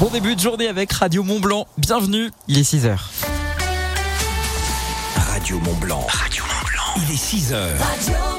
Bon début de journée avec Radio Mont Blanc. Bienvenue, il est 6h. Radio Mont Blanc. Radio Mont Blanc. Il est 6h.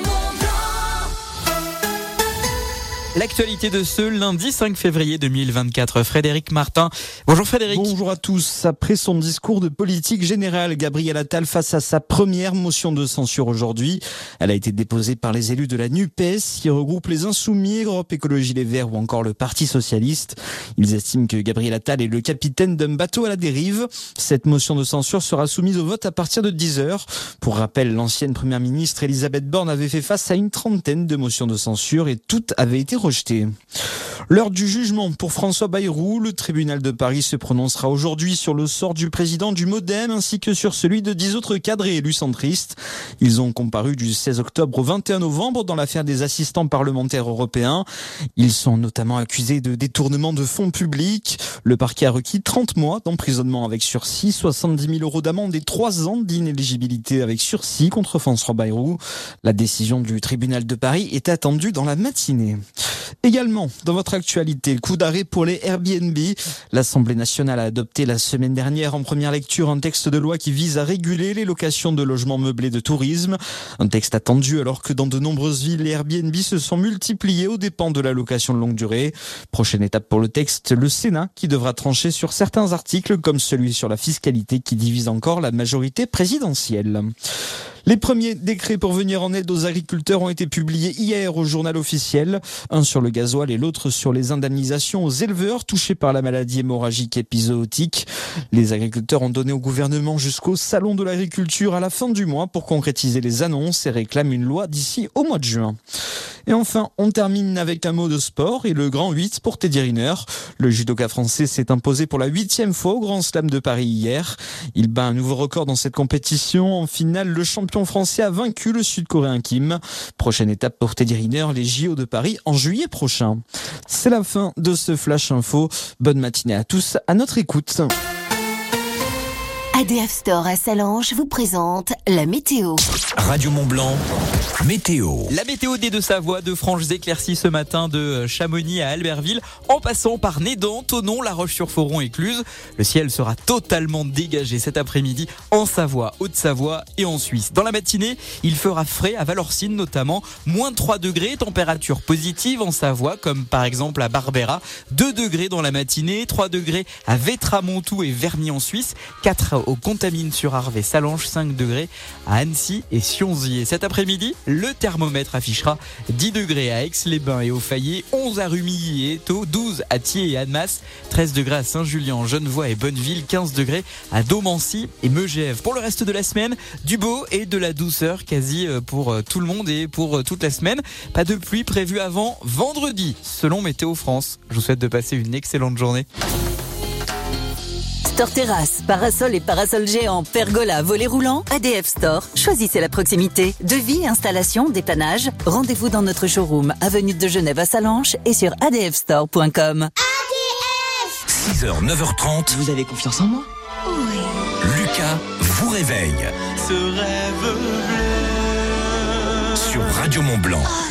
L'actualité de ce lundi 5 février 2024. Frédéric Martin. Bonjour Frédéric. Bonjour à tous. Après son discours de politique générale, Gabriel Attal face à sa première motion de censure aujourd'hui. Elle a été déposée par les élus de la NUPES qui regroupe les Insoumis, Europe Écologie Les Verts ou encore le Parti Socialiste. Ils estiment que Gabriel Attal est le capitaine d'un bateau à la dérive. Cette motion de censure sera soumise au vote à partir de 10 heures. Pour rappel, l'ancienne première ministre Elisabeth Borne avait fait face à une trentaine de motions de censure et toutes avaient été L'heure du jugement pour François Bayrou, le tribunal de Paris se prononcera aujourd'hui sur le sort du président du Modem ainsi que sur celui de dix autres cadres et élus centristes. Ils ont comparu du 16 octobre au 21 novembre dans l'affaire des assistants parlementaires européens. Ils sont notamment accusés de détournement de fonds publics. Le parquet a requis 30 mois d'emprisonnement avec sursis, 70 000 euros d'amende et 3 ans d'inéligibilité avec sursis contre François Bayrou. La décision du tribunal de Paris est attendue dans la matinée. Également, dans votre actualité, coup d'arrêt pour les Airbnb. L'Assemblée nationale a adopté la semaine dernière en première lecture un texte de loi qui vise à réguler les locations de logements meublés de tourisme. Un texte attendu alors que dans de nombreuses villes, les Airbnb se sont multipliés aux dépens de la location de longue durée. Prochaine étape pour le texte, le Sénat qui devra trancher sur certains articles comme celui sur la fiscalité qui divise encore la majorité présidentielle. Les premiers décrets pour venir en aide aux agriculteurs ont été publiés hier au journal officiel, un sur le gasoil et l'autre sur les indemnisations aux éleveurs touchés par la maladie hémorragique épizootique. Les agriculteurs ont donné au gouvernement jusqu'au salon de l'agriculture à la fin du mois pour concrétiser les annonces et réclament une loi d'ici au mois de juin. Et enfin, on termine avec un mot de sport et le grand 8 pour Teddy Riner. Le judoka français s'est imposé pour la huitième fois au Grand Slam de Paris hier. Il bat un nouveau record dans cette compétition. En finale, le champion français a vaincu le sud-coréen Kim. Prochaine étape pour Teddy Riner, les JO de Paris en juillet prochain. C'est la fin de ce Flash Info. Bonne matinée à tous, à notre écoute. ADF Store à Salange vous présente la météo. Radio Mont Blanc. Météo. La météo des Deux-Savoie, de franches éclaircies ce matin de Chamonix à Albertville, en passant par Nédan, Tonon, La Roche-sur-Foron et Cluse. Le ciel sera totalement dégagé cet après-midi en Savoie, Haute-Savoie et en Suisse. Dans la matinée, il fera frais à Valorcine notamment, moins 3 degrés, température positive en Savoie, comme par exemple à Barbera, 2 degrés dans la matinée, 3 degrés à Vétramontou et Verny en Suisse, 4 au Contamine sur Arve Salange, 5 degrés à Annecy et Sionzy. Et cet après-midi, le thermomètre affichera 10 degrés à Aix-les-Bains et au Fayet, 11 à Rumilly et Eto, 12 à Thiers et Annemasse, 13 degrés à Saint-Julien, Genevois et Bonneville, 15 degrés à Domancy et Megève. Pour le reste de la semaine, du beau et de la douceur quasi euh, pour euh, tout le monde et pour euh, toute la semaine. Pas de pluie prévue avant vendredi, selon Météo France. Je vous souhaite de passer une excellente journée. Store Terrasse, parasol et parasol géant, pergola, volet roulant, ADF Store. Choisissez la proximité. Devis, installation, dépannage. Rendez-vous dans notre showroom, avenue de Genève à Salanches et sur adfstore.com. 6h, 9h30. Vous avez confiance en moi? Lucas vous réveille. Ce rêve bleu. Sur Radio Mont Blanc. Oh,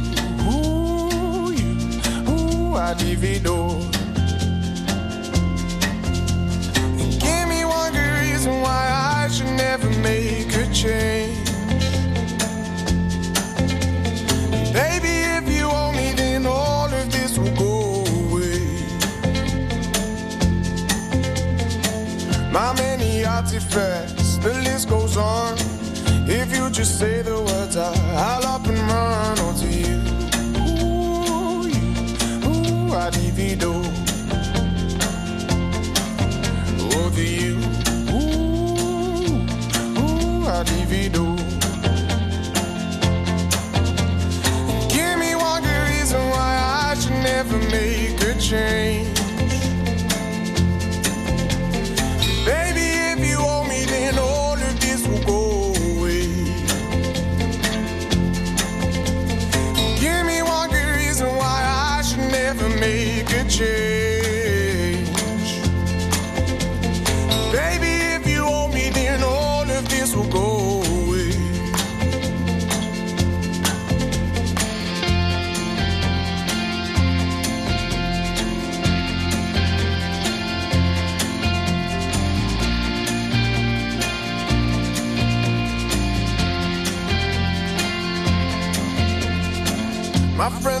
And give me one good reason why I should never make a change. Baby, if you owe me, then all of this will go away. My many artifacts, the list goes on. If you just say the words, I'll up and run Oh, uh, you, ooh, ooh, I divido. Give me one good reason why I should never make a change. change. Baby, if you hold me, then all of this will go away. My friend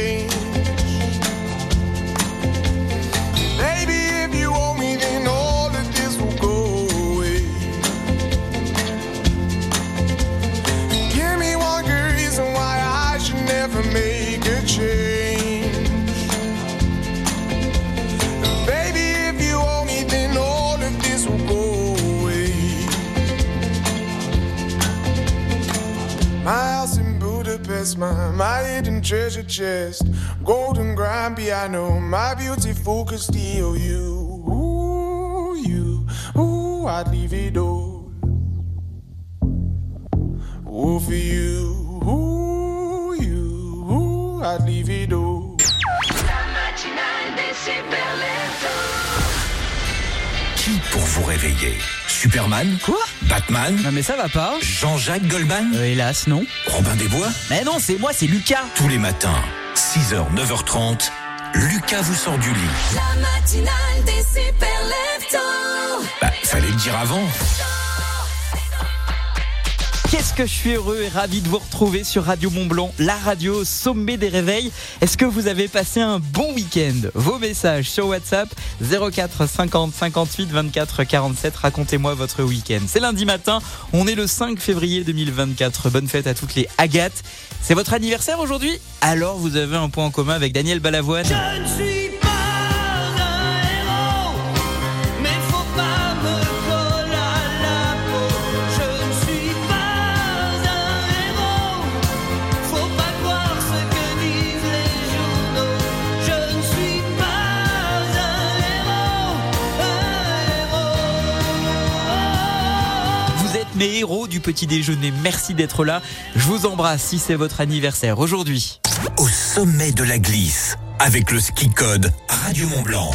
Budapest, my, my hidden treasure chest, golden grand piano, my beautiful could steal you. Ooh, you, ooh, I'd leave it all. Ooh, for you, ooh, you, ooh, I'd leave it all. Qui pour vous réveiller Superman Quoi Batman Non mais ça va pas. Jean-Jacques Goldman Euh, hélas, non. Robin des Bois Mais non, c'est moi, c'est Lucas. Tous les matins, 6h, 9h30, Lucas vous sort du lit. La matinale des super. Bah, fallait le dire avant. Qu'est-ce que je suis heureux et ravi de vous retrouver sur Radio Mont Blanc, la radio sommet des réveils. Est-ce que vous avez passé un bon week-end? Vos messages sur WhatsApp 04 50 58 24 47. Racontez-moi votre week-end. C'est lundi matin, on est le 5 février 2024. Bonne fête à toutes les Agathes. C'est votre anniversaire aujourd'hui? Alors vous avez un point en commun avec Daniel Balavoine. Mes héros du petit déjeuner. Merci d'être là. Je vous embrasse si c'est votre anniversaire aujourd'hui. Au sommet de la glisse, avec le ski code Radio Mont Blanc.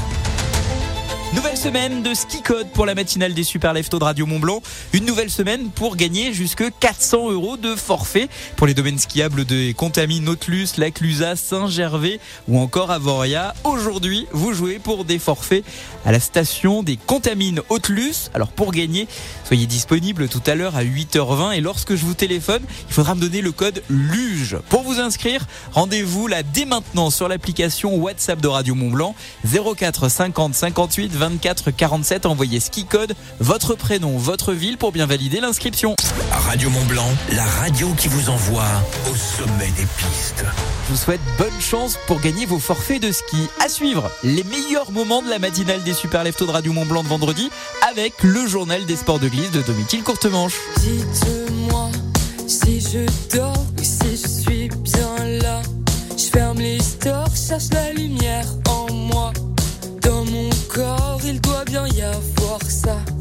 Nouvelle semaine de ski code pour la matinale des super leftos de Radio Mont Blanc. Une nouvelle semaine pour gagner jusque 400 euros de forfait pour les domaines skiables de Contamine, Nautilus, Laclusa, Saint-Gervais ou encore Avoria. Aujourd'hui, vous jouez pour des forfaits à la station des Contamines Hautelus. Alors pour gagner, soyez disponible tout à l'heure à 8h20 et lorsque je vous téléphone, il faudra me donner le code LUGE. Pour vous inscrire, rendez-vous là dès maintenant sur l'application WhatsApp de Radio Mont Blanc 04 50 58 24 47. Envoyez ski code, votre prénom, votre ville pour bien valider l'inscription. Radio Mont Blanc, la radio qui vous envoie au sommet des pistes. Je vous souhaite bonne chance pour gagner vos forfaits de ski. À suivre, les meilleurs moments de la matinale des super leftos de Radio Mont Blanc de vendredi avec le journal des sports de glisse de Domitil Courtemanche. Dites-moi si je dors ou si je suis bien là. Je ferme les stores, cherche la lumière y avoir ça.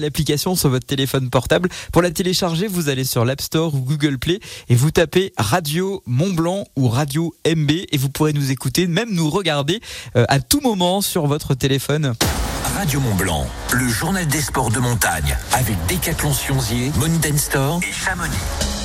L'application sur votre téléphone portable. Pour la télécharger, vous allez sur l'App Store ou Google Play et vous tapez Radio Mont Blanc ou Radio MB et vous pourrez nous écouter, même nous regarder euh, à tout moment sur votre téléphone. Radio Mont Blanc, le journal des sports de montagne avec Décathlon Sionzier, Mountain Store et Chamonix.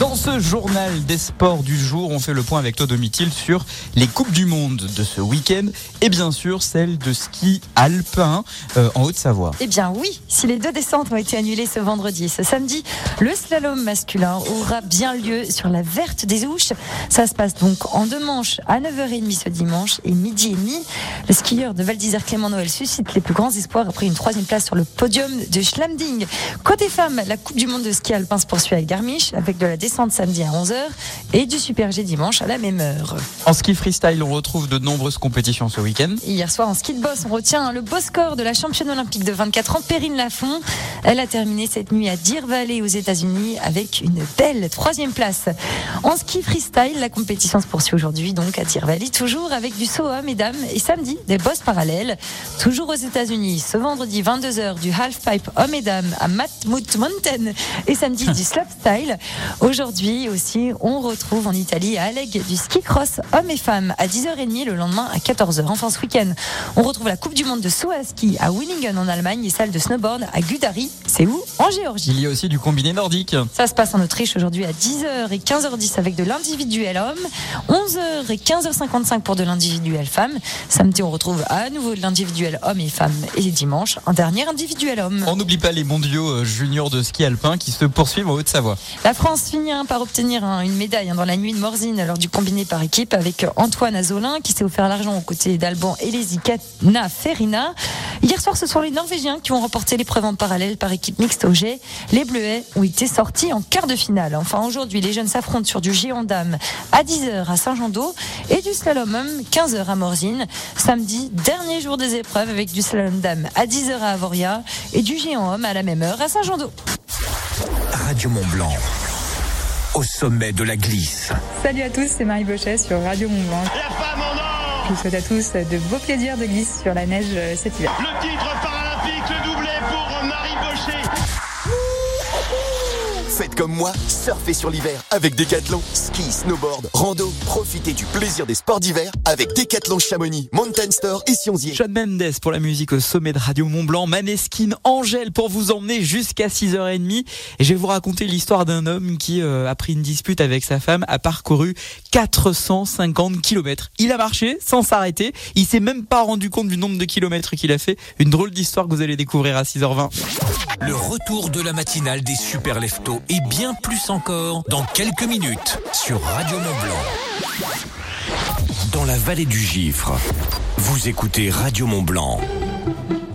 Dans ce journal des sports du jour, on fait le point avec Todd sur les Coupes du Monde de ce week-end et bien sûr celle de ski alpin euh, en Haute-Savoie. Eh bien oui, si les deux descentes ont été annulées ce vendredi et ce samedi, le slalom masculin aura bien lieu sur la verte des Ouches. Ça se passe donc en deux manches à 9h30 ce dimanche et midi et demi. Le skieur de Val d'Isère Clément Noël suscite les plus grands espoirs après une troisième place sur le podium de Schlamding. Côté femmes, la Coupe du Monde de ski alpin se poursuit avec Garmisch avec de la descente samedi à 11h et du Super G dimanche à la même heure. En ski freestyle, on retrouve de nombreuses compétitions ce week-end. Hier soir, en ski de boss, on retient le beau score de la championne olympique de 24 ans, Perrine Lafont. Elle a terminé cette nuit à Deer Valley aux États-Unis avec une belle troisième place. En ski freestyle, la compétition se poursuit aujourd'hui donc à Deer Valley, toujours avec du saut hommes et dames et samedi des bosses parallèles. Toujours aux États-Unis, ce vendredi 22h du halfpipe hommes et dames à Matmut Mountain et samedi du slopestyle. Aujourd'hui aussi, on retrouve en Italie à Alleg du ski cross hommes et femmes à 10h30 le lendemain à 14h. Enfin ce week-end, on retrouve la Coupe du Monde de saut à ski à Willingen en Allemagne et celle de snowboard à Gudari. C'est où? En Géorgie. Il y a aussi du combiné nordique. Ça se passe en Autriche aujourd'hui à 10h et 15h10 avec de l'individuel homme, 11h et 15h55 pour de l'individuel femme. Samedi, on retrouve à nouveau de l'individuel homme et femme et dimanche, un dernier individuel homme. On n'oublie pas les mondiaux euh, juniors de ski alpin qui se poursuivent en Haute-Savoie. La France finit hein, par obtenir hein, une médaille hein, dans la nuit de Morzine lors du combiné par équipe avec Antoine Azolin qui s'est offert l'argent aux côtés d'Alban Elesi Katna Ferina. Hier soir, ce sont les Norvégiens qui ont remporté l'épreuve en parallèle par équipe mixte au jet. Les Bleuets ont été sortis en quart de finale. Enfin, aujourd'hui, les jeunes s'affrontent sur du géant dame à 10h à Saint-Jean-d'Eau et du slalom homme 15h à Morzine. Samedi, dernier jour des épreuves avec du slalom dame à 10h à Avoria et du géant homme à la même heure à Saint-Jean-d'Eau. Radio Mont Blanc, au sommet de la glisse. Salut à tous, c'est Marie Bochet sur Radio Mont Blanc. Je vous souhaite à tous de beaux plaisirs de glisse sur la neige euh, cet hiver. Le titre comme moi, surfez sur l'hiver avec Decathlon. Ski, snowboard, rando, profitez du plaisir des sports d'hiver avec Decathlon Chamonix, Mountain Store et Sionzier. Sean Mendes pour la musique au sommet de Radio Mont Blanc, Maneskin Angèle pour vous emmener jusqu'à 6h30 et je vais vous raconter l'histoire d'un homme qui euh, a pris une dispute avec sa femme, a parcouru 450 kilomètres. Il a marché sans s'arrêter, il s'est même pas rendu compte du nombre de kilomètres qu'il a fait. Une drôle d'histoire que vous allez découvrir à 6h20. Le retour de la matinale des super leftos et bien plus encore dans quelques minutes sur Radio Mont Blanc. Dans la vallée du Gifre, vous écoutez Radio Mont Blanc.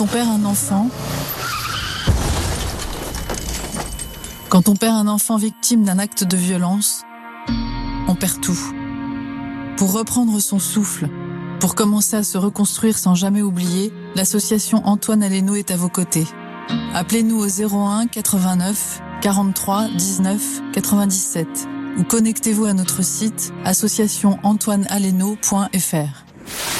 Quand on perd un enfant, quand on perd un enfant victime d'un acte de violence, on perd tout. Pour reprendre son souffle, pour commencer à se reconstruire sans jamais oublier, l'association Antoine Aleno est à vos côtés. Appelez-nous au 01 89 43 19 97 ou connectez-vous à notre site associationantoinealeno.fr.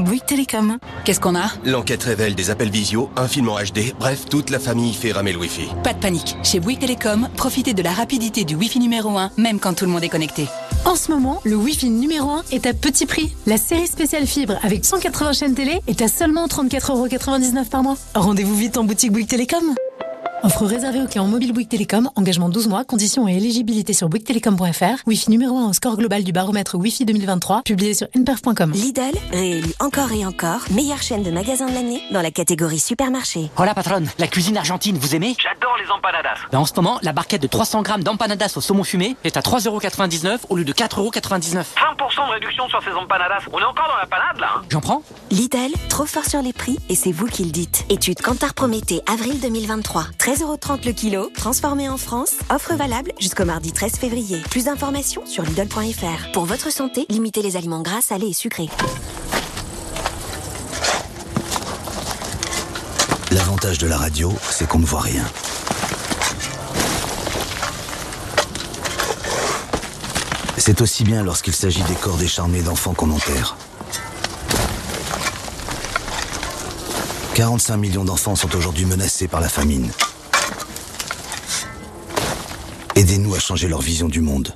Bouygues Télécom. Qu'est-ce qu'on a? L'enquête révèle des appels visio, un film en HD, bref, toute la famille fait ramer le Wi-Fi. Pas de panique. Chez Bouygues Télécom, profitez de la rapidité du Wi-Fi numéro 1, même quand tout le monde est connecté. En ce moment, le Wi-Fi numéro 1 est à petit prix. La série spéciale fibre avec 180 chaînes télé est à seulement 34,99€ par mois. Rendez-vous vite en boutique Bouygues Télécom. Offre réservée aux clients mobile Bouygues Télécom, engagement 12 mois, conditions et éligibilité sur bouyguestelecom.fr. Wi-Fi numéro 1 au score global du baromètre Wi-Fi 2023, publié sur nperf.com. Lidl, réélu encore et encore, meilleure chaîne de magasins de l'année dans la catégorie supermarché. Hola patronne, la cuisine argentine, vous aimez? J'adore les empanadas. Ben, En ce moment, la barquette de 300 grammes d'empanadas au saumon fumé est à 3,99€ au lieu de 4,99€. 20% de réduction sur ces empanadas. On est encore dans la panade là. hein. J'en prends? Lidl, trop fort sur les prix et c'est vous qui le dites. Étude Kantar Prométhée, avril 2023. 13,30€ le kilo, transformé en France. Offre valable jusqu'au mardi 13 février. Plus d'informations sur Lidl.fr. Pour votre santé, limitez les aliments gras, salés et sucrés. L'avantage de la radio, c'est qu'on ne voit rien. C'est aussi bien lorsqu'il s'agit des corps décharnés d'enfants qu'on enterre. 45 millions d'enfants sont aujourd'hui menacés par la famine. Changer leur vision du monde.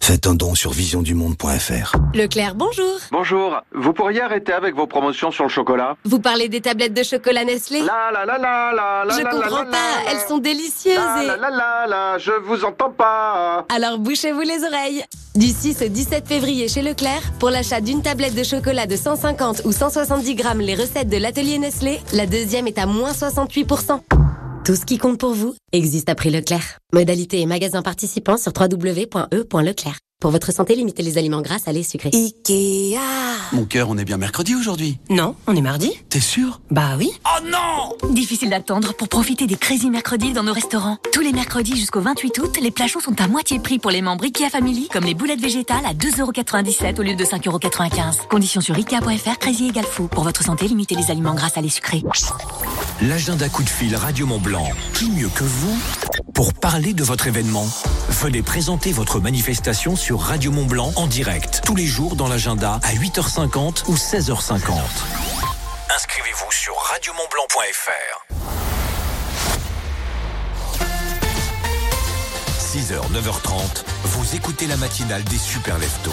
Faites un don sur visiondumonde.fr. Leclerc, bonjour. Bonjour, vous pourriez arrêter avec vos promotions sur le chocolat? Vous parlez des tablettes de chocolat Nestlé? La la la la la la Je la, la, comprends la, pas, la, elles sont délicieuses la, et... la la la la, je vous entends pas. Alors bouchez-vous les oreilles. Du 6 au 17 février chez Leclerc, pour l'achat d'une tablette de chocolat de 150 ou 170 grammes, les recettes de l'atelier Nestlé, la deuxième est à moins 68%. Tout ce qui compte pour vous existe à prix Leclerc. Modalité et magasin participants sur www.e.leclerc. Pour votre santé, limitez les aliments gras, salés, sucrés. Ikea Mon cœur, on est bien mercredi aujourd'hui. Non, on est mardi T'es sûr? Bah oui. Oh non Difficile d'attendre pour profiter des Crazy Mercredis dans nos restaurants. Tous les mercredis jusqu'au 28 août, les plats chauds sont à moitié prix pour les membres IKEA Family, comme les boulettes végétales à 2,97€ au lieu de 5,95€. Conditions sur IKEA.fr, Crazy égale fou. Pour votre santé, limitez les aliments gras, salés, sucrés. L'agenda coup de fil Radio Mont Blanc. Qui mieux que vous pour parler de votre événement Venez présenter votre manifestation sur Radio Mont Blanc en direct tous les jours dans l'agenda à 8h50 ou 16h50. Inscrivez-vous sur radiomontblanc.fr. 6h, 9h30, vous écoutez la matinale des super leftos.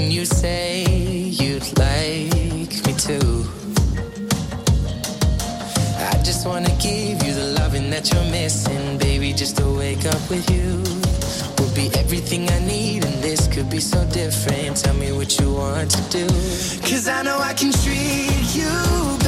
second you say you'd like me to. I just wanna give you the loving that you're missing, baby. Just to wake up with you would be everything I need, and this could be so different. Tell me what you want to do. Cause I know I can treat you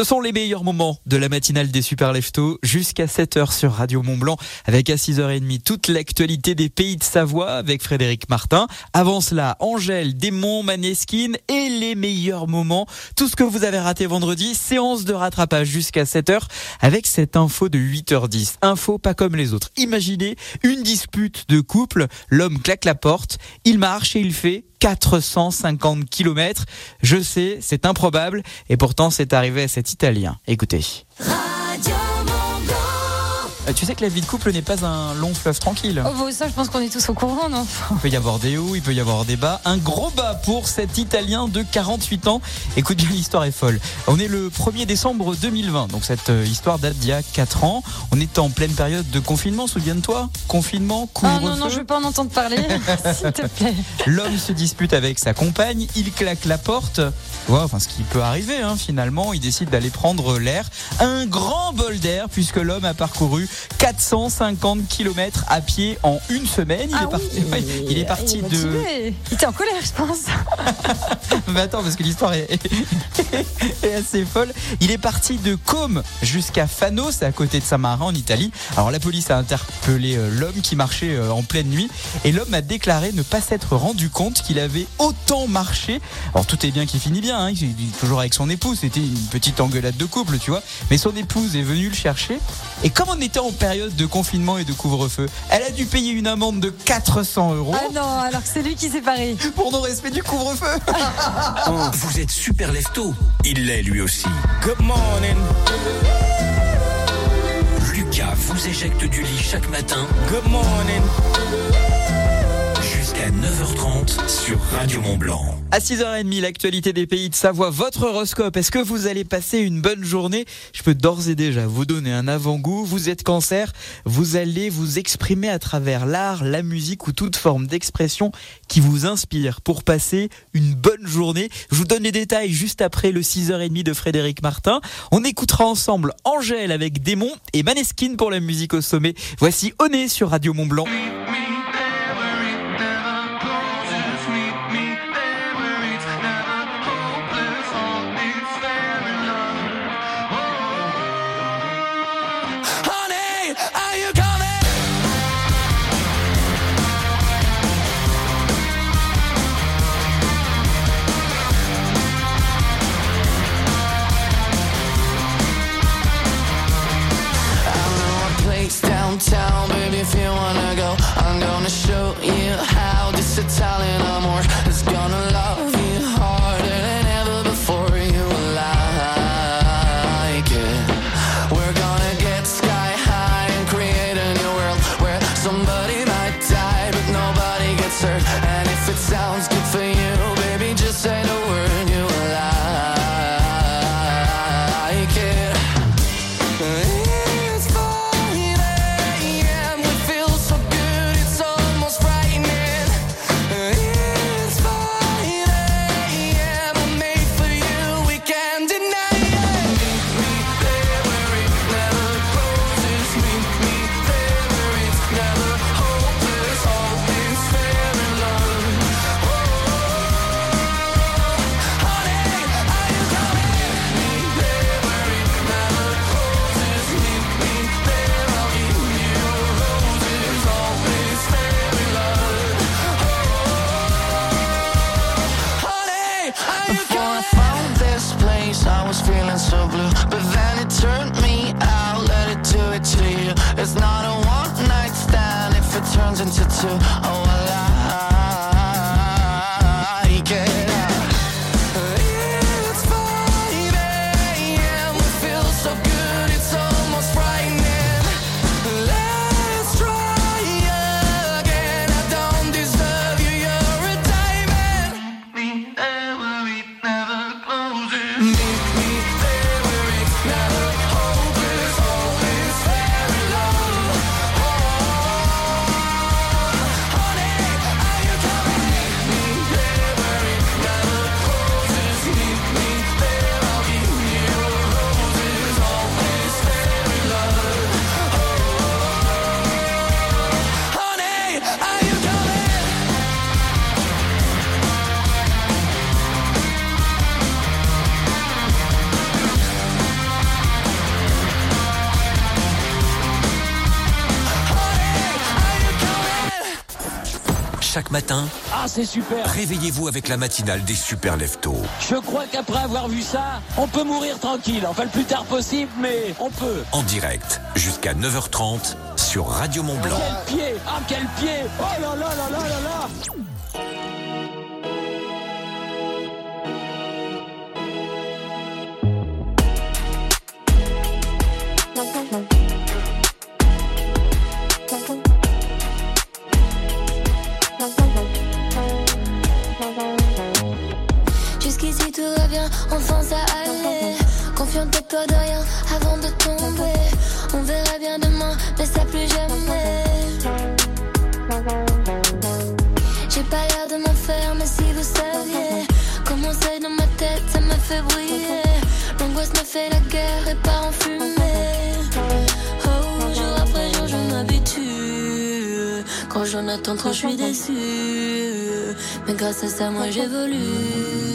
Ce sont les meilleurs moments de la matinale des Super Leftos jusqu'à 7h sur Radio Mont Blanc avec à 6h30 toute l'actualité des pays de Savoie avec Frédéric Martin. Avant cela, Angèle, Démon, Maneskin et les meilleurs moments. Tout ce que vous avez raté vendredi, séance de rattrapage jusqu'à 7h avec cette info de 8h10. Info pas comme les autres. Imaginez une dispute de couple, l'homme claque la porte, il marche et il fait 450 km. Je sais, c'est improbable, et pourtant c'est arrivé à cet Italien. Écoutez. Tu sais que la vie de couple n'est pas un long fleuve tranquille. Oh, bon, ça, je pense qu'on est tous au courant, non Il peut y avoir des hauts, il peut y avoir des bas. Un gros bas pour cet Italien de 48 ans. Écoute bien, l'histoire est folle. On est le 1er décembre 2020, donc cette euh, histoire date d'il y a 4 ans. On est en pleine période de confinement, souviens-toi Confinement, Ah couvre-feu. non, non, je veux pas en entendre parler, s'il te plaît. L'homme se dispute avec sa compagne, il claque la porte. Enfin, ce qui peut arriver, hein, finalement, il décide d'aller prendre l'air. Un grand bol d'air, puisque l'homme a parcouru 450 km à pied en une semaine. Il Ah est parti, oui, ouais, il est parti il est de. Il était en colère, je pense. Mais attends, parce que l'histoire est, est assez folle. Il est parti de Côme jusqu'à Fano, c'est à côté de Saint-Marin en Italie. Alors la police a interpellé euh, l'homme qui marchait euh, en pleine nuit et l'homme a déclaré ne pas s'être rendu compte qu'il avait autant marché. Alors tout est bien qui finit bien, hein. il est toujours avec son épouse, c'était une petite engueulade de couple, tu vois. Mais son épouse est venue le chercher et comme on était en période de confinement et de couvre-feu, elle a dû payer une amende de 400 euros. Ah non, alors que c'est lui qui s'est paré. Pour non-respect du couvre-feu. Vous êtes super lefto. Il l'est lui aussi. Good morning. Lucas vous éjecte du lit chaque matin Good morning. Jusqu'à 9h30 sur Radio Mont Blanc. À 6h30, l'actualité des pays de Savoie, votre horoscope. Est-ce que vous allez passer une bonne journée? Je peux d'ores et déjà vous donner un avant-goût. Vous êtes cancer, vous allez vous exprimer à travers l'art, la musique ou toute forme d'expression qui vous inspire pour passer une bonne journée. Je vous donne les détails juste après le 6h30 de Frédéric Martin. On écoutera ensemble Angèle avec Démon et Maneskin pour la musique au sommet. Voici Oné sur Radio Mont Blanc. C'est super réveillez-vous avec la matinale des super leftos. Je crois qu'après avoir vu ça, on peut mourir tranquille. Enfin, le plus tard possible, mais on peut. En direct, jusqu'à 9h30 sur Radio Mont Blanc. Quel pied Ah, quel pied Oh là là là là là là j'en attends trop, je suis déçue. Mais grâce à ça, moi j'évolue.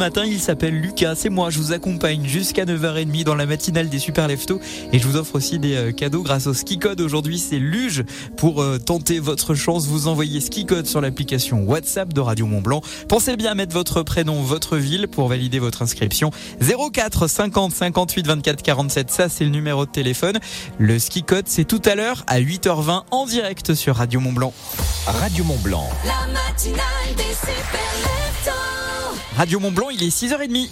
Matin, il s'appelle Lucas. C'est moi, je vous accompagne jusqu'à 9h30 dans la matinale des Super Leftos. Et je vous offre aussi des euh, cadeaux grâce au Ski Code. Aujourd'hui, c'est Luge. Pour euh, tenter votre chance, vous envoyez Ski Code sur l'application WhatsApp de Radio Mont Blanc. Pensez bien à mettre votre prénom, votre ville pour valider votre inscription. 04 50 58 24 47, ça c'est le numéro de téléphone. Le Ski Code, c'est tout à l'heure à 8h20 en direct sur Radio Mont Blanc. Radio Mont Blanc. La matinale des super leftos. Radio Mont Blanc, il est 6h30.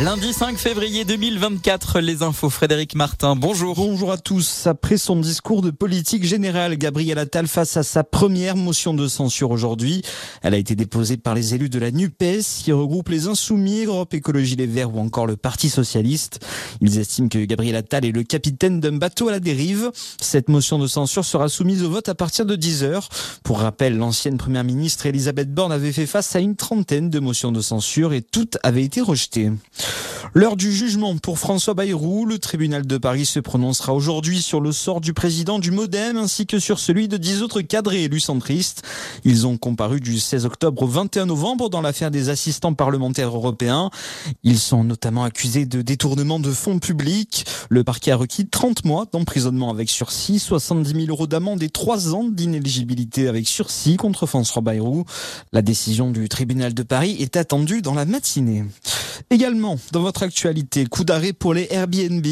Lundi 5 février 2024, les infos. Frédéric Martin, bonjour. Bonjour à tous. Après son discours de politique générale, Gabriel Attal face à sa première motion de censure aujourd'hui. Elle a été déposée par les élus de la NUPES, qui regroupe les Insoumis, Europe Écologie Les Verts ou encore le Parti Socialiste. Ils estiment que Gabriel Attal est le capitaine d'un bateau à la dérive. Cette motion de censure sera soumise au vote à partir de 10 heures. Pour rappel, l'ancienne première ministre Elisabeth Borne avait fait face à une trentaine de motions de censure et toutes avaient été rejetées. L'heure du jugement pour François Bayrou. Le tribunal de Paris se prononcera aujourd'hui sur le sort du président du Modem ainsi que sur celui de dix autres cadres et élus centristes. Ils ont comparu du 16 octobre au 21 novembre dans l'affaire des assistants parlementaires européens. Ils sont notamment accusés de détournement de fonds publics. Le parquet a requis 30 mois d'emprisonnement avec sursis, 70 000 euros d'amende et 3 ans d'inéligibilité avec sursis contre François Bayrou. La décision du tribunal de Paris est attendue dans la matinée. Également, dans votre actualité, coup d'arrêt pour les Airbnb.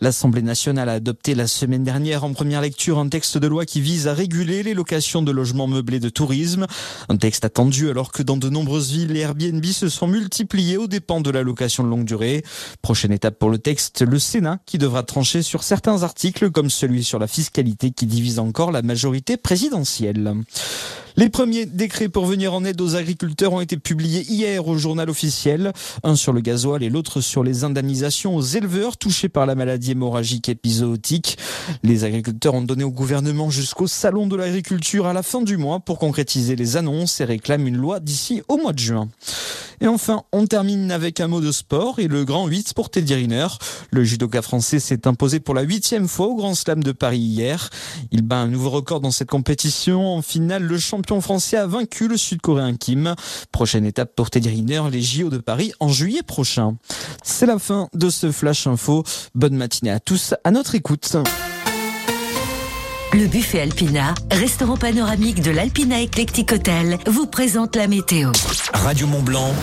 L'Assemblée nationale a adopté la semaine dernière en première lecture un texte de loi qui vise à réguler les locations de logements meublés de tourisme. Un texte attendu alors que dans de nombreuses villes, les Airbnb se sont multipliés aux dépens de la location de longue durée. Prochaine étape pour le texte, le Sénat qui devra trancher sur certains articles comme celui sur la fiscalité qui divise encore la majorité présidentielle. Les premiers décrets pour venir en aide aux agriculteurs ont été publiés hier au journal officiel. Un sur le gasoil et l'autre sur les indemnisations aux éleveurs touchés par la maladie hémorragique épizootique. Les agriculteurs ont donné au gouvernement jusqu'au salon de l'agriculture à la fin du mois pour concrétiser les annonces et réclament une loi d'ici au mois de juin. Et enfin, on termine avec un mot de sport et le grand 8 pour Teddy Riner. Le judoka français s'est imposé pour la huitième fois au Grand Slam de Paris hier. Il bat un nouveau record dans cette compétition. En finale, le champion français a vaincu le sud-coréen Kim. Prochaine étape pour Teddy Riner, les JO de Paris en juillet prochain. C'est la fin de ce Flash Info. Bonne matinée à tous, à notre écoute. Le buffet Alpina, restaurant panoramique de l'Alpina Eclectic Hotel, vous présente la météo. Radio Mont Blanc,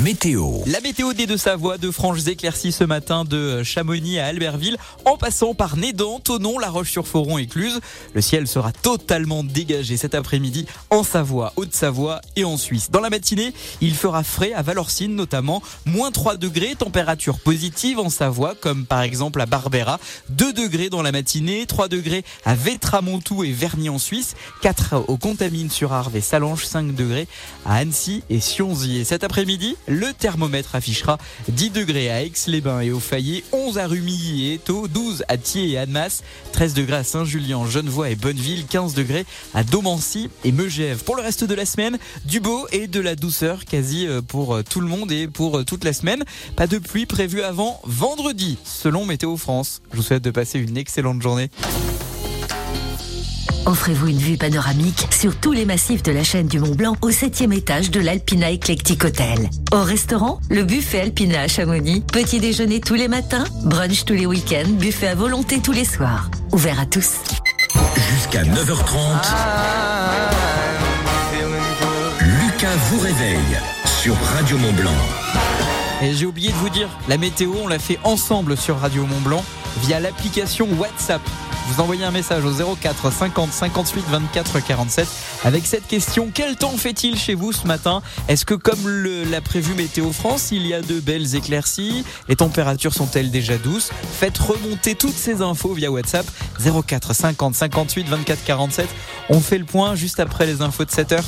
météo. La météo des Deux-Savoie, de franches éclaircies ce matin de Chamonix à Albertville, en passant par Nédan, Tonon, La Roche-sur-Foron et Cluse. Le ciel sera totalement dégagé cet après-midi en Savoie, Haute-Savoie et en Suisse. Dans la matinée, il fera frais à Valorcine notamment, moins 3 degrés, température positive en Savoie, comme par exemple à Barbera, 2 degrés dans la matinée, 3 degrés à Vétramontou et Verny en Suisse, 4 au Contamine sur Arve et Salange, 5 degrés à Annecy et Sionzy. Et cet après-midi, le thermomètre affichera 10 degrés à Aix-les-Bains et au Fayet, 11 à Rumilly et Étaux, 12 à Thiers et Annemasse, 13 degrés à Saint-Julien, Genevois et Bonneville, 15 degrés à Domancy et Megève. Pour le reste de la semaine, du beau et de la douceur quasi euh, pour euh, tout le monde et pour euh, toute la semaine. Pas de pluie prévue avant vendredi, selon Météo France. Je vous souhaite de passer une excellente journée. Offrez-vous une vue panoramique sur tous les massifs de la chaîne du Mont Blanc au septième étage de l'Alpina Eclectic Hotel. Au restaurant, le buffet Alpina à Chamonix. Petit déjeuner tous les matins, brunch tous les week-ends, buffet à volonté tous les soirs. Ouvert à tous. Jusqu'à 9h30. Lucas vous réveille sur Radio Mont Blanc. Et j'ai oublié de vous dire, la météo, on l'a fait ensemble sur Radio Mont Blanc via l'application WhatsApp. Vous envoyez un message au 04 50 58 24 47 avec cette question. Quel temps fait-il chez vous ce matin? Est-ce que comme l'a prévu Météo France, il y a de belles éclaircies? Les températures sont-elles déjà douces? Faites remonter toutes ces infos via WhatsApp. 04 50 58 24 47. On fait le point juste après les infos de 7 heures.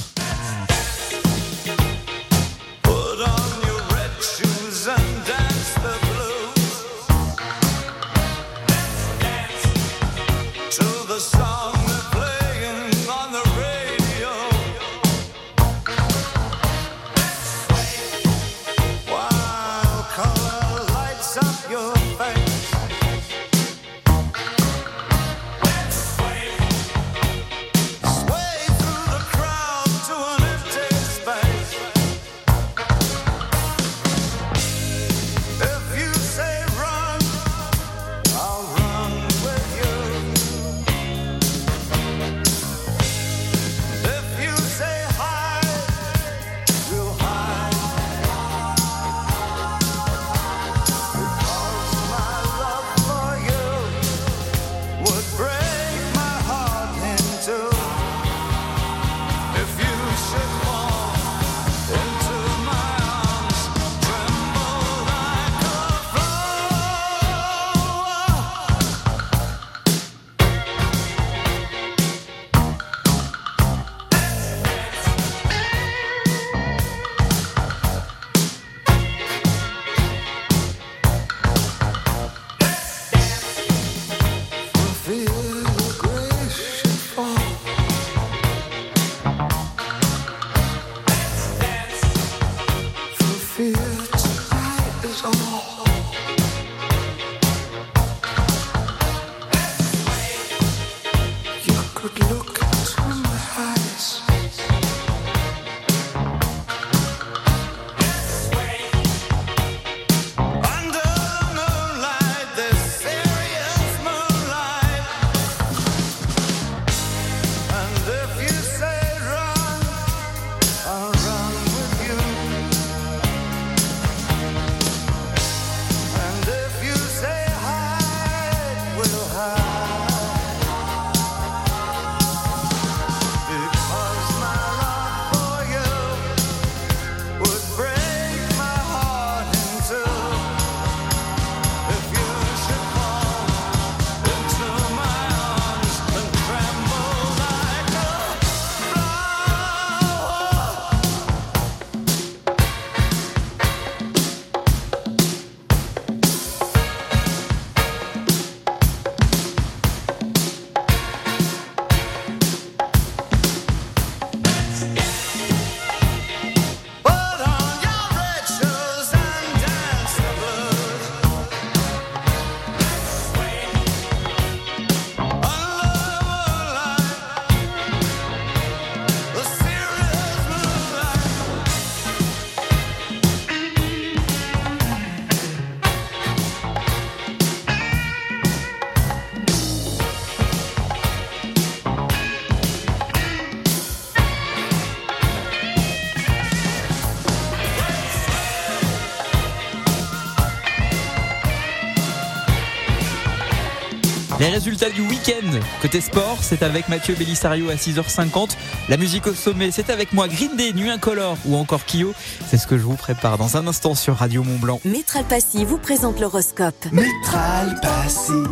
Résultats du week-end. Côté sport, c'est avec Mathieu Bellissario à 6h50. La musique au sommet, c'est avec moi Green Day, Nuit Incolore ou encore Kyo. C'est ce que je vous prépare dans un instant sur Radio Mont Blanc. Métral Passy vous présente l'horoscope. Métral Passy,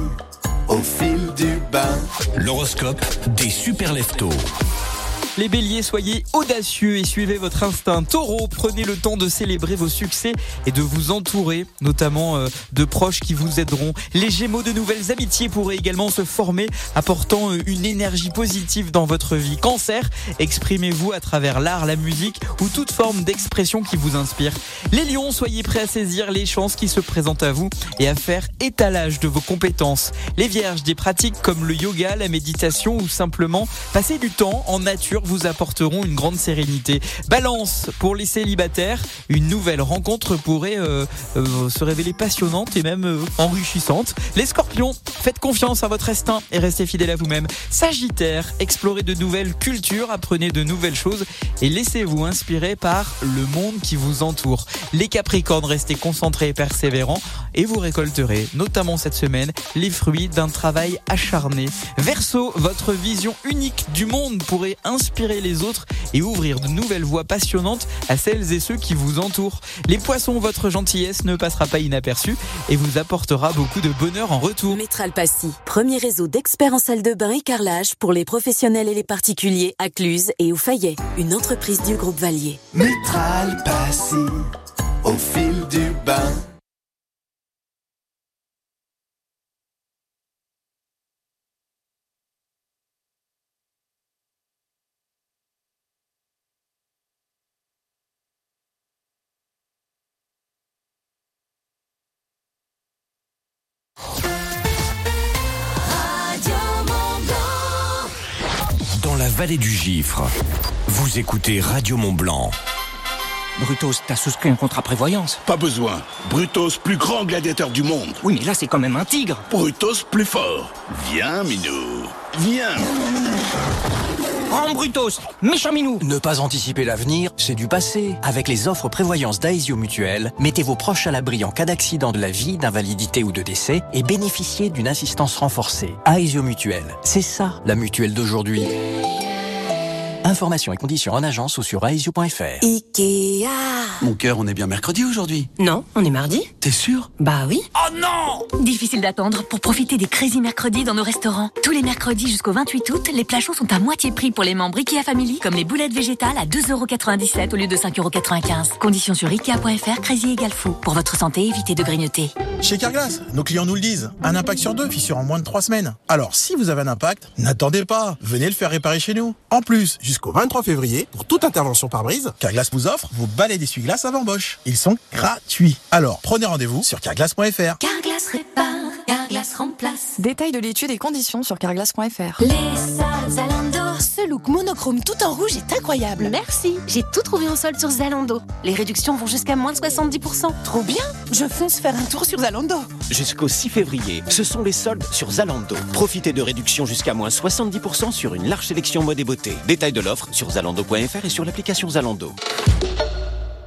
au fil du bain. L'horoscope des super leftos. Les béliers, soyez audacieux et suivez votre instinct. Taureau, prenez le temps de célébrer vos succès et de vous entourer, notamment euh, de proches qui vous aideront. Les gémeaux, de nouvelles amitiés pourraient également se former, apportant euh, une énergie positive dans votre vie. Cancer, exprimez-vous à travers l'art, la musique ou toute forme d'expression qui vous inspire. Les lions, soyez prêts à saisir les chances qui se présentent à vous et à faire étalage de vos compétences. Les vierges, des pratiques comme le yoga, la méditation ou simplement passer du temps en nature vous apporteront une grande sérénité. Balance pour les célibataires, une nouvelle rencontre pourrait euh, euh, se révéler passionnante et même euh, enrichissante. Les scorpions, faites confiance à votre instinct et restez fidèles à vous-même. Sagittaire, explorez de nouvelles cultures, apprenez de nouvelles choses et laissez-vous inspirer par le monde qui vous entoure. Les capricornes, restez concentrés et persévérants et vous récolterez, notamment cette semaine, les fruits d'un travail acharné. Verseau, votre vision unique du monde pourrait inspirer les autres et ouvrir de nouvelles voies passionnantes à celles et ceux qui vous entourent. Les poissons, votre gentillesse ne passera pas inaperçue et vous apportera beaucoup de bonheur en retour. Métral Passy, premier réseau d'experts en salle de bain et carrelage pour les professionnels et les particuliers à Cluse et au Fayet, une entreprise du groupe Valier. Métral Passy, vallée du Gifre, vous écoutez Radio Mont Blanc. Brutos, t'as souscrit un contrat prévoyance Pas besoin. Brutos, plus grand gladiateur du monde. Oui, mais là, c'est quand même un tigre. Brutos, plus fort. Viens, Minou. Viens. Rends Brutos, méchant minou Ne pas anticiper l'avenir, c'est du passé. Avec les offres prévoyance d'Aesio Mutuel, mettez vos proches à l'abri en cas d'accident de la vie, d'invalidité ou de décès et bénéficiez d'une assistance renforcée. Aesio Mutuel, c'est ça la mutuelle d'aujourd'hui. Informations et conditions en agence ou sur aesio.fr. Ikea. Mon cœur, on est bien mercredi aujourd'hui Non, on est mardi. T'es sûr? Bah oui. Oh non Difficile d'attendre pour profiter des Crazy Mercredis dans nos restaurants. Tous les mercredis jusqu'au 28 août, les plats chauds sont à moitié prix pour les membres Ikea Family, comme les boulettes végétales à 2,97€ au lieu de 5,95€. Conditions sur Ikea.fr, Crazy égale fou. Pour votre santé, évitez de grignoter. Chez Carglass, nos clients nous le disent. Un impact sur deux, fissure en moins de trois semaines. Alors, si vous avez un impact, n'attendez pas. Venez le faire réparer chez nous. En plus, jusqu'au 23 février, pour toute intervention par brise, Carglass vous offre vos balais d'essuie-glace avant Bosch. Ils sont gratuits. Alors, prenez rendez-vous sur carglass.fr. Carglass répare, Carglass remplace. Détail de l'étude et conditions sur carglass.fr. Les Zalando. Ce look monochrome tout en rouge est incroyable. Merci, j'ai tout trouvé en solde sur Zalando. Les réductions vont jusqu'à moins de 70%. Trop bien Je fonce faire un tour sur Zalando. Jusqu'au 6 février, ce sont les soldes sur Zalando. Profitez de réductions jusqu'à moins 70% sur une large sélection mode et beauté. Détail de l'offre sur zalando.fr et sur l'application Zalando.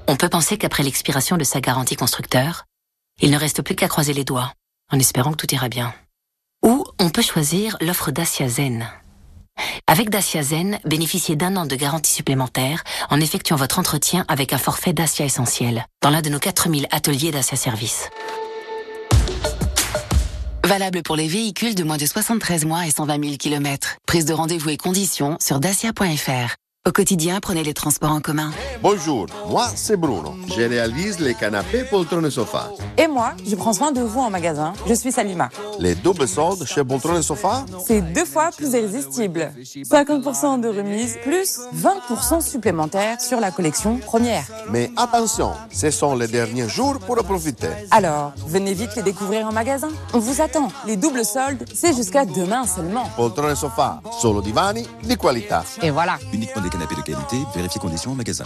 On peut penser qu'après l'expiration de sa garantie constructeur, il ne reste plus qu'à croiser les doigts, en espérant que tout ira bien. Ou on peut choisir l'offre Dacia Zen. Avec Dacia Zen, bénéficiez d'un an de garantie supplémentaire en effectuant votre entretien avec un forfait Dacia Essentiel dans l'un de nos 4000 ateliers Dacia Service. Valable pour les véhicules de moins de 73 mois et 120 000 km. Prise de rendez-vous et conditions sur dacia.fr. Au quotidien, prenez les transports en commun. Bonjour, moi c'est Bruno. Je réalise les canapés, poltrons et sofas. Et moi, je prends soin de vous en magasin. Je suis Salima. Les doubles soldes chez Poltron et Sofa? C'est deux fois plus irrésistible. 50% de remise plus 20% supplémentaires sur la collection première. Mais attention, ce sont les derniers jours pour en profiter. Alors, venez vite les découvrir en magasin. On vous attend. Les doubles soldes, c'est jusqu'à demain seulement. Poltron et Sofa, solo divani di qualità. Et voilà. Uniquement des canapés de qualité, vérifiez conditions en magasin.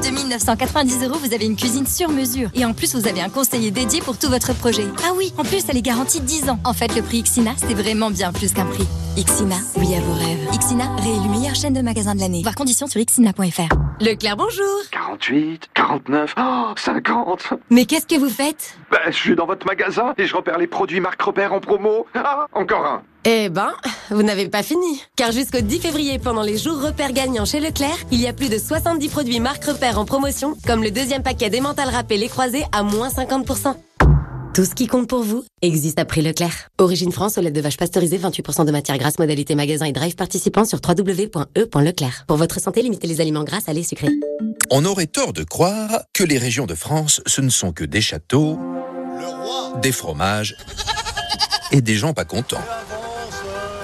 2990 euros, vous avez une cuisine sur mesure. Et en plus, vous avez un conseiller dédié pour tout votre projet. Ah oui, en plus, elle est garantie 10 ans. En fait, le prix Ixina, c'est vraiment bien plus qu'un prix. Ixina, oui à vos rêves. Ixina, réélu meilleure chaîne de magasins de l'année. Voir conditions sur ixina.fr. Leclerc, bonjour 48, 49, oh, 50 Mais qu'est-ce que vous faites? Ben, je suis dans votre magasin et je repère les produits marque repère en promo. Ah, encore un Eh ben, vous n'avez pas fini. Car jusqu'au 10 février, pendant les jours repères gagnants chez Leclerc, il y a plus de 70 produits marque repère en promotion, comme le deuxième paquet d'emmental râpé les croisés à moins 50%. Tout ce qui compte pour vous existe à prix Leclerc. Origine France, au lait de vache pasteurisée, 28% de matière grasse, modalité magasin et drive participant sur www.e.leclerc. Pour votre santé, limitez les aliments gras, salés, sucrés. On aurait tort de croire que les régions de France, ce ne sont que des châteaux, des fromages et des gens pas contents.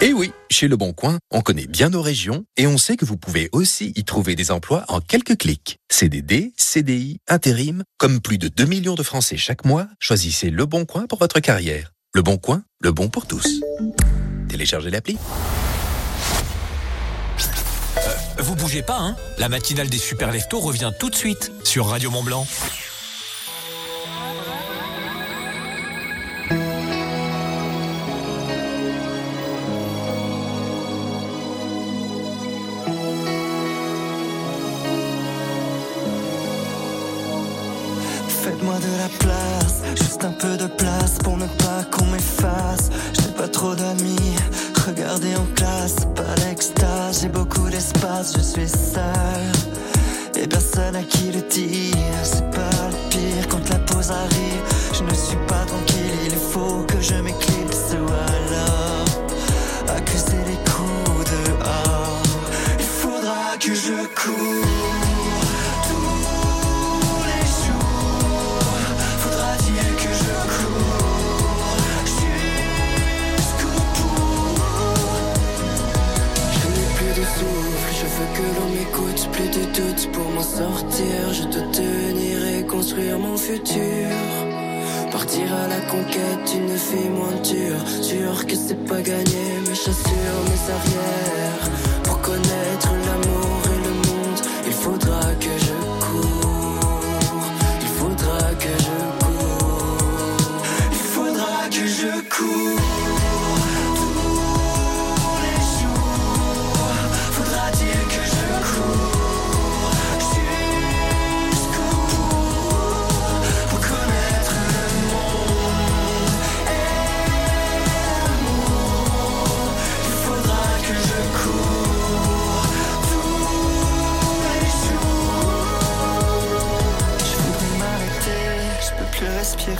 Et oui, chez Le Bon Coin, on connaît bien nos régions et on sait que vous pouvez aussi y trouver des emplois en quelques clics. CDD, CDI, intérim, comme plus de 2 millions de Français chaque mois, choisissez Le Bon Coin pour votre carrière. Le Bon Coin, le bon pour tous. Téléchargez l'appli. Vous bougez pas, hein? La matinale des super leftos revient tout de suite sur Radio Mont Blanc. Faites-moi de la place, juste un peu de place pour ne pas qu'on m'efface. J'ai pas trop d'amis, regardez en classe, pas d'extase, j'ai beaucoup d'espace, je suis seul. Et personne à qui le dire, c'est pas le pire quand la pause arrive. Je ne suis pas tranquille, il faut que je m'éclipse que l'on m'écoute, plus de doute pour m'en sortir. Je dois tenir et construire mon futur. Partir à la conquête d'une fille moins dure. Sûr que c'est pas gagné, mais j'assure mes arrières. Pour connaître l'amour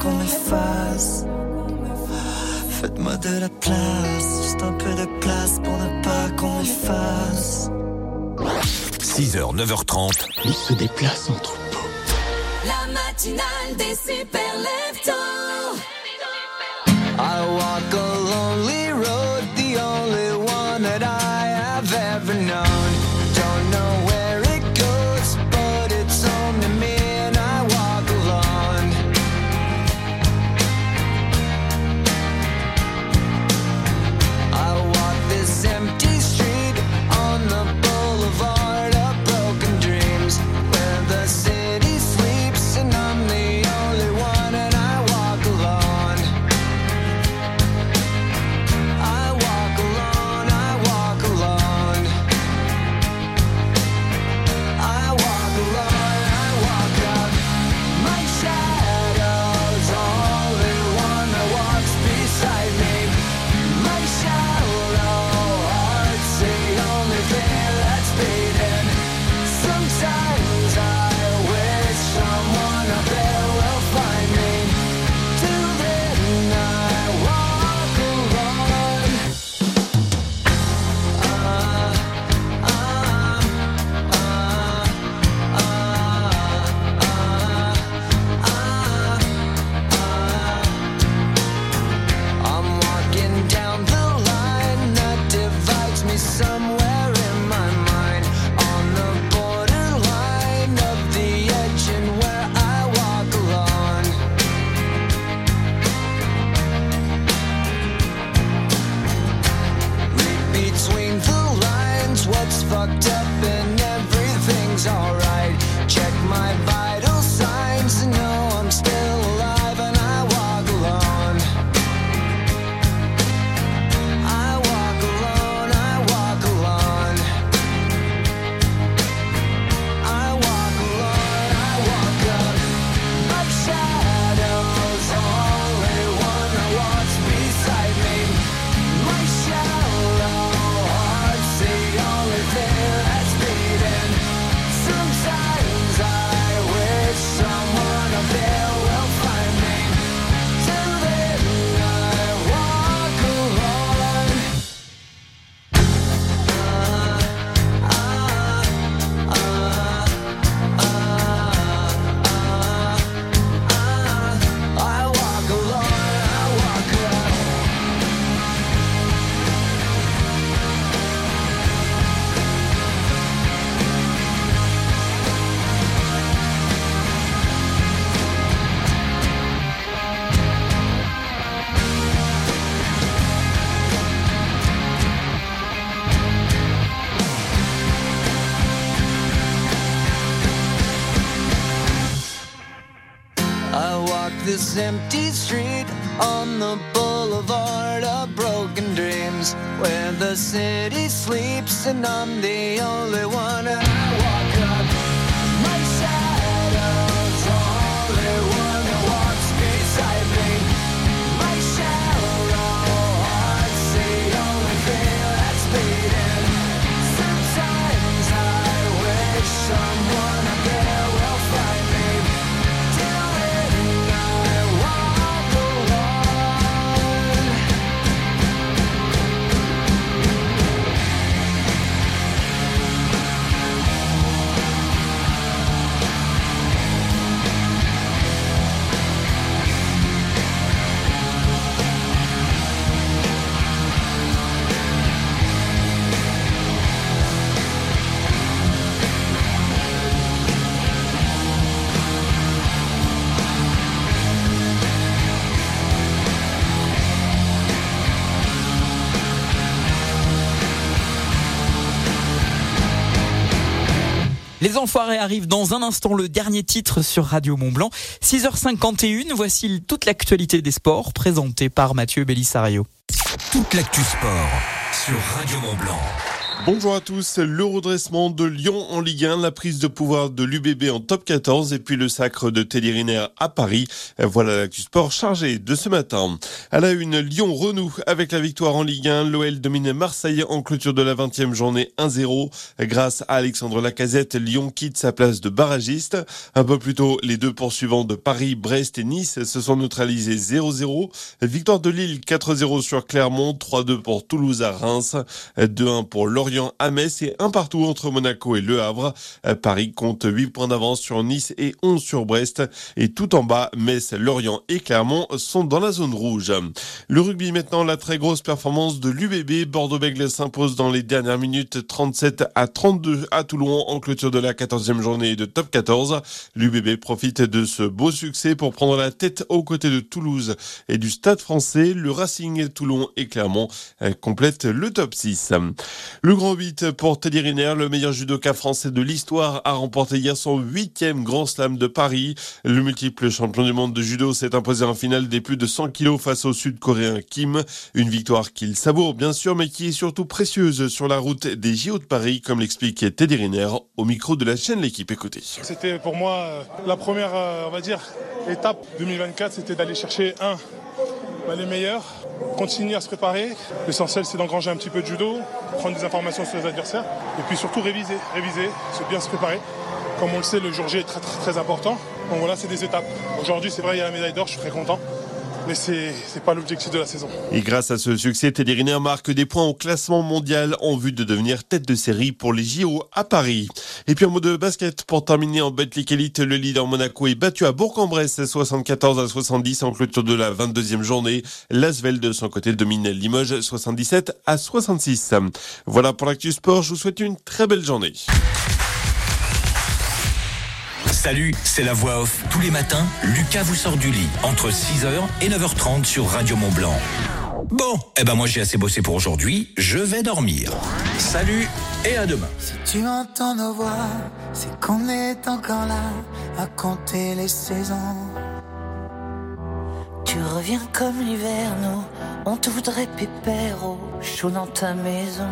qu'on m'efface. Faites-moi de la place, juste un peu de place pour ne pas qu'on m'efface. 6h, 9h30. Il se déplace entre La matinale des super leftos. Enfoirés arrivent dans un instant, le dernier titre sur Radio Mont Blanc. 6h51, voici toute l'actualité des sports présentée par Mathieu Bellissario. Toute l'actu sport sur Radio Mont Blanc. Bonjour à tous, le redressement de Lyon en Ligue 1, la prise de pouvoir de l'UBB en top 14 et puis le sacre de Riner à Paris. Voilà l'actu sport chargé de ce matin. À la une, Lyon renoue avec la victoire en Ligue 1. L'OL domine Marseille en clôture de la 20e journée 1-0. Grâce à Alexandre Lacazette, Lyon quitte sa place de barragiste. Un peu plus tôt, les deux poursuivants de Paris, Brest et Nice se sont neutralisés 0-0. Victoire de Lille 4-0 sur Clermont, 3-2 pour Toulouse à Reims, 2-1 pour Lorient à Metz et un partout entre Monaco et Le Havre. Paris compte 8 points d'avance sur Nice et 11 sur Brest. Et tout en bas, Metz, Lorient et Clermont sont dans la zone rouge. Le rugby maintenant, la très grosse performance de l'UBB. Bordeaux-Bègles s'impose dans les dernières minutes 37 à 32 à Toulon en clôture de la 14e journée de top 14. L'UBB profite de ce beau succès pour prendre la tête aux côtés de Toulouse et du Stade français. Le Racing, Toulon et Clermont euh, complètent le top 6. Le grand 8 pour Teddy le meilleur judoka français de l'histoire, a remporté hier son huitième grand slam de Paris. Le multiple champion du monde de judo s'est imposé en finale des plus de 100 kilos face au sud-coréen Kim. Une victoire qu'il savoure bien sûr, mais qui est surtout précieuse sur la route des JO de Paris, comme l'explique Teddy Riner au micro de la chaîne L'équipe. Écoutez. C'était pour moi euh, la première, euh, on va dire, étape 2024, c'était d'aller chercher un, bah, les meilleurs, continuer à se préparer. L'essentiel, c'est d'engranger un petit peu de judo, prendre des informations sur les adversaires, et puis surtout réviser, réviser, se bien se préparer. Comme on le sait, le jour J est très très, très important. Donc voilà, c'est des étapes. Aujourd'hui, c'est vrai, il y a la médaille d'or, je suis très content. Mais c'est n'est pas l'objectif de la saison. Et grâce à ce succès, Teddy Riner marque des points au classement mondial en vue de devenir tête de série pour les JO à Paris. Et puis en mode basket, pour terminer en Betclic Elite, le leader Monaco est battu à Bourg-en-Bresse 74 à 70 en clôture de la 22e journée. L'Asvel de son côté domine Limoges 77 à 66. Voilà pour l'actu sport, je vous souhaite une très belle journée. Salut, c'est la voix off. Tous les matins, Lucas vous sort du lit entre 6h et 9h30 sur Radio Mont Blanc. Bon, eh ben moi j'ai assez bossé pour aujourd'hui, je vais dormir. Salut et à demain. Tu entends nos voix, c'est qu'on est encore là à compter les saisons. Tu reviens comme l'hiver, on te voudrait pépère au chaud dans ta maison.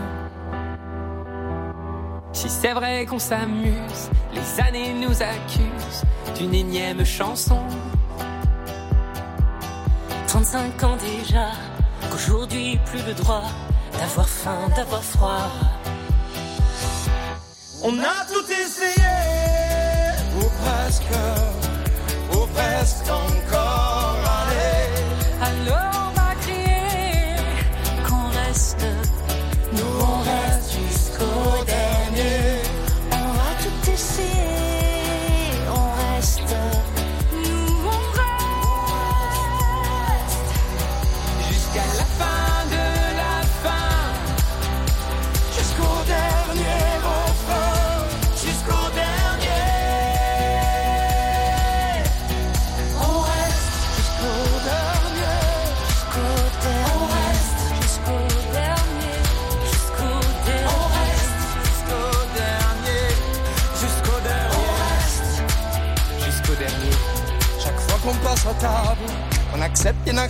Si c'est vrai qu'on s'amuse, les années nous accusent d'une énième chanson. 35 ans déjà, qu'aujourd'hui plus le droit d'avoir faim, d'avoir froid. On a tout essayé, ou presque, ou presque encore. Allez, alors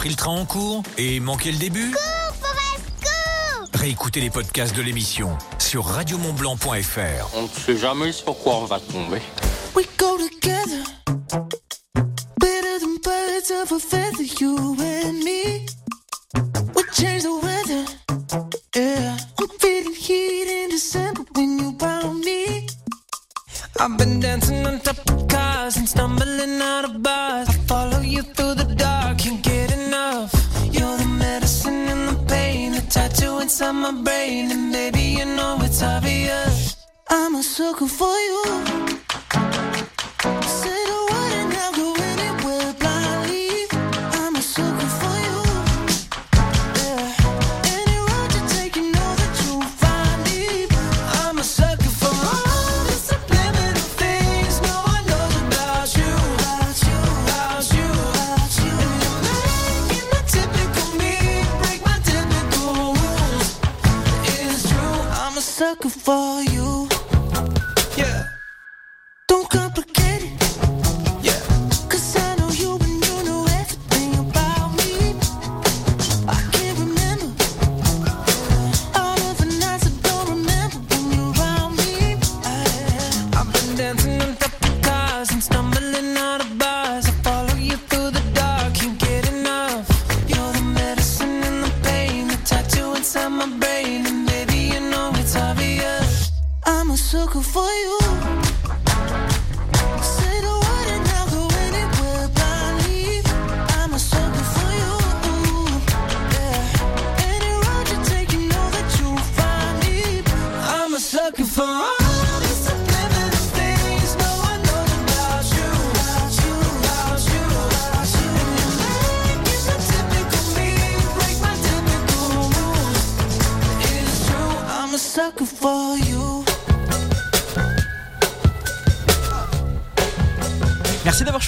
pris le train en cours et manqué le début Réécoutez les podcasts de l'émission sur radiomontblanc.fr. On ne sait jamais sur quoi on va tomber. We go together,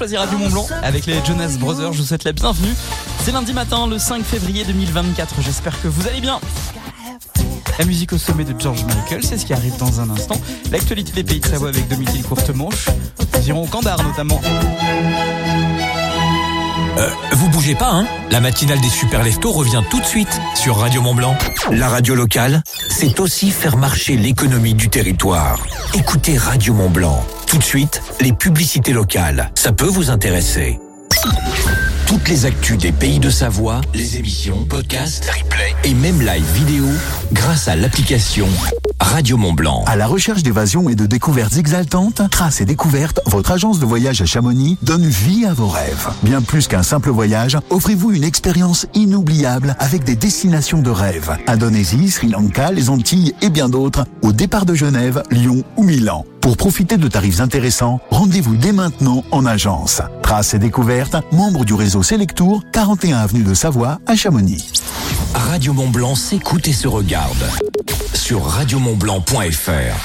choisi Radio Mont Blanc avec les Jonas Brothers. Je vous souhaite la bienvenue. C'est lundi matin, le 5 février 2024. J'espère que vous allez bien. La musique au sommet de George Michael, c'est ce qui arrive dans un instant. L'actualité des pays de Savoie avec Domitil Courtemanche. Nous irons au Candar notamment. Euh, vous bougez pas, hein La matinale des super leftos revient tout de suite sur Radio Mont Blanc. La radio locale, c'est aussi faire marcher l'économie du territoire. Écoutez Radio Mont Blanc. Tout de suite, les publicités locales. Ça peut vous intéresser. Toutes les actus des pays de Savoie, les émissions, podcasts, replays et même live vidéo grâce à l'application Radio Mont Blanc. À la recherche d'évasion et de découvertes exaltantes, Traces et Découvertes, votre agence de voyage à Chamonix, donne vie à vos rêves. Bien plus qu'un simple voyage, offrez-vous une expérience inoubliable avec des destinations de rêve. Indonésie, Sri Lanka, les Antilles et bien d'autres, au départ de Genève, Lyon ou Milan. Pour profiter de tarifs intéressants, rendez-vous dès maintenant en agence. Traces et Découvertes, membre du réseau Selectour, 41 avenue de Savoie à Chamonix. Radio Mont Blanc s'écoute et se regarde sur radiomontblanc.fr.